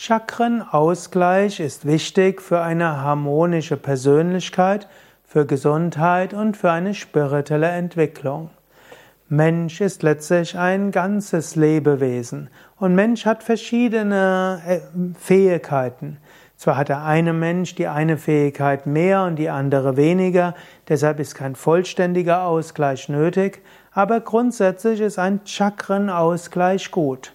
Chakrenausgleich ist wichtig für eine harmonische Persönlichkeit, für Gesundheit und für eine spirituelle Entwicklung. Mensch ist letztlich ein ganzes Lebewesen und Mensch hat verschiedene äh, Fähigkeiten. Zwar hat der eine Mensch die eine Fähigkeit mehr und die andere weniger, deshalb ist kein vollständiger Ausgleich nötig, aber grundsätzlich ist ein Chakrenausgleich gut.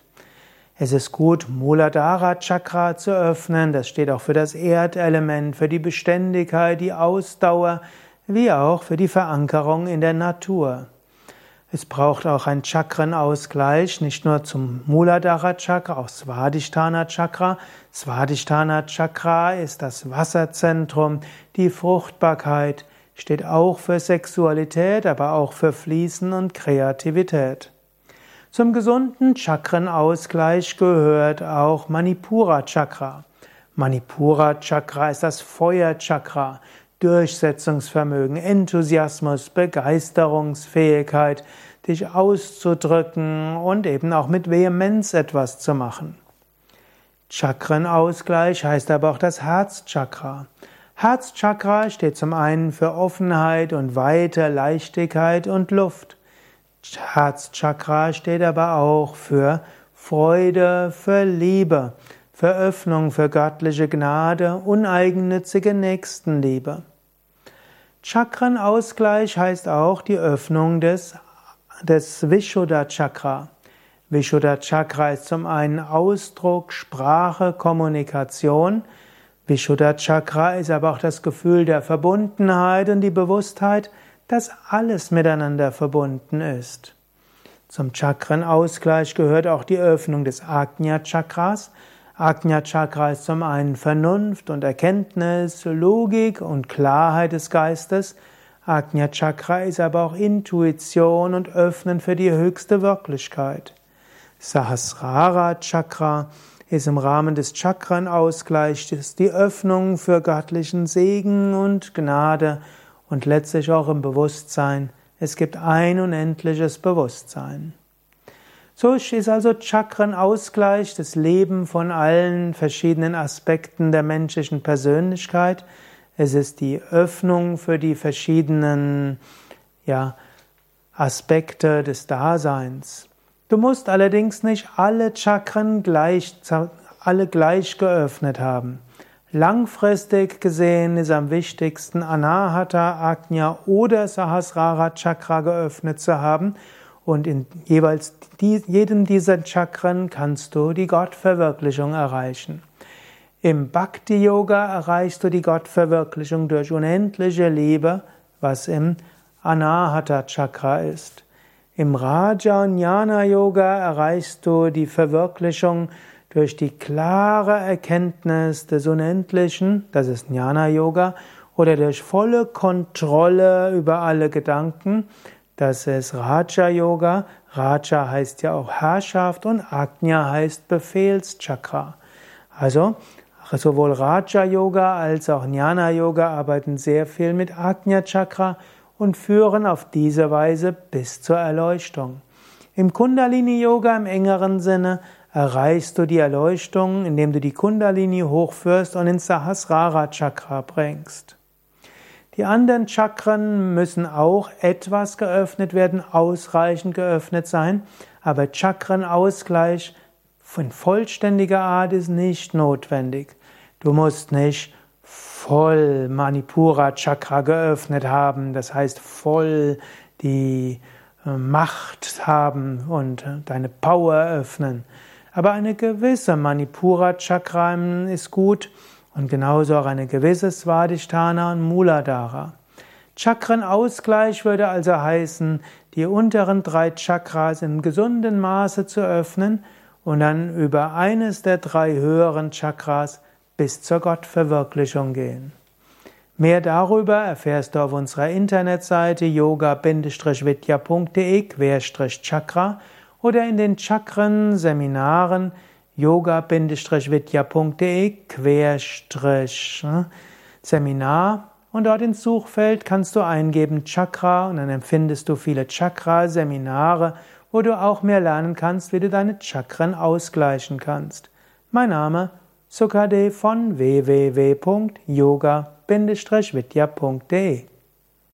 Es ist gut, Muladhara Chakra zu öffnen. Das steht auch für das Erdelement, für die Beständigkeit, die Ausdauer, wie auch für die Verankerung in der Natur. Es braucht auch ein Chakrenausgleich, nicht nur zum Muladhara Chakra, auch Svadhisthana Chakra. Svadhisthana Chakra ist das Wasserzentrum, die Fruchtbarkeit, steht auch für Sexualität, aber auch für Fließen und Kreativität. Zum gesunden Chakrenausgleich gehört auch Manipura Chakra. Manipura Chakra ist das Feuerchakra. Durchsetzungsvermögen, Enthusiasmus, Begeisterungsfähigkeit, dich auszudrücken und eben auch mit Vehemenz etwas zu machen. Chakrenausgleich heißt aber auch das Herzchakra. Herzchakra steht zum einen für Offenheit und Weite, Leichtigkeit und Luft. Herzchakra steht aber auch für Freude, für Liebe, für Öffnung für göttliche Gnade, uneigennützige Nächstenliebe. Chakrenausgleich heißt auch die Öffnung des, des Vishuddha Chakra. Vishuddha Chakra ist zum einen Ausdruck, Sprache, Kommunikation. Vishuddha Chakra ist aber auch das Gefühl der Verbundenheit und die Bewusstheit, dass alles miteinander verbunden ist. Zum Chakrenausgleich gehört auch die Öffnung des Ajna Chakras. Ajna Chakra ist zum einen Vernunft und Erkenntnis, Logik und Klarheit des Geistes. Ajna Chakra ist aber auch Intuition und Öffnen für die höchste Wirklichkeit. Sahasrara Chakra ist im Rahmen des Chakrenausgleichs die Öffnung für göttlichen Segen und Gnade und letztlich auch im Bewusstsein, es gibt ein unendliches Bewusstsein. So ist also Chakrenausgleich das Leben von allen verschiedenen Aspekten der menschlichen Persönlichkeit. Es ist die Öffnung für die verschiedenen ja, Aspekte des Daseins. Du musst allerdings nicht alle Chakren gleich, alle gleich geöffnet haben. Langfristig gesehen ist am wichtigsten Anahata, Ajna oder Sahasrara Chakra geöffnet zu haben und in jeweils die, jedem dieser Chakren kannst du die Gottverwirklichung erreichen. Im Bhakti Yoga erreichst du die Gottverwirklichung durch unendliche Liebe, was im Anahata Chakra ist. Im Raja Jnana Yoga erreichst du die Verwirklichung durch die klare Erkenntnis des Unendlichen, das ist Jnana Yoga, oder durch volle Kontrolle über alle Gedanken, das ist Raja Yoga. Raja heißt ja auch Herrschaft und Ajna heißt Befehlschakra. Also sowohl Raja Yoga als auch Jnana Yoga arbeiten sehr viel mit Ajna Chakra und führen auf diese Weise bis zur Erleuchtung. Im Kundalini Yoga im engeren Sinne erreichst du die Erleuchtung, indem du die Kundalini hochführst und ins Sahasrara Chakra bringst. Die anderen Chakren müssen auch etwas geöffnet werden, ausreichend geöffnet sein, aber Chakrenausgleich von vollständiger Art ist nicht notwendig. Du musst nicht voll Manipura Chakra geöffnet haben, das heißt voll die äh, Macht haben und äh, deine Power öffnen. Aber eine gewisse Manipura Chakra ist gut und genauso auch eine gewisse Svadhisthana und Muladhara. Chakrenausgleich würde also heißen, die unteren drei Chakras in gesundem Maße zu öffnen und dann über eines der drei höheren Chakras bis zur Gottverwirklichung gehen. Mehr darüber erfährst du auf unserer Internetseite yoga-vidya.de-chakra oder in den Chakren-Seminaren yoga-vidya.de-seminar und dort ins Suchfeld kannst du eingeben Chakra und dann empfindest du viele Chakra-Seminare, wo du auch mehr lernen kannst, wie du deine Chakren ausgleichen kannst. Mein Name Sukade von www.yoga-vidya.de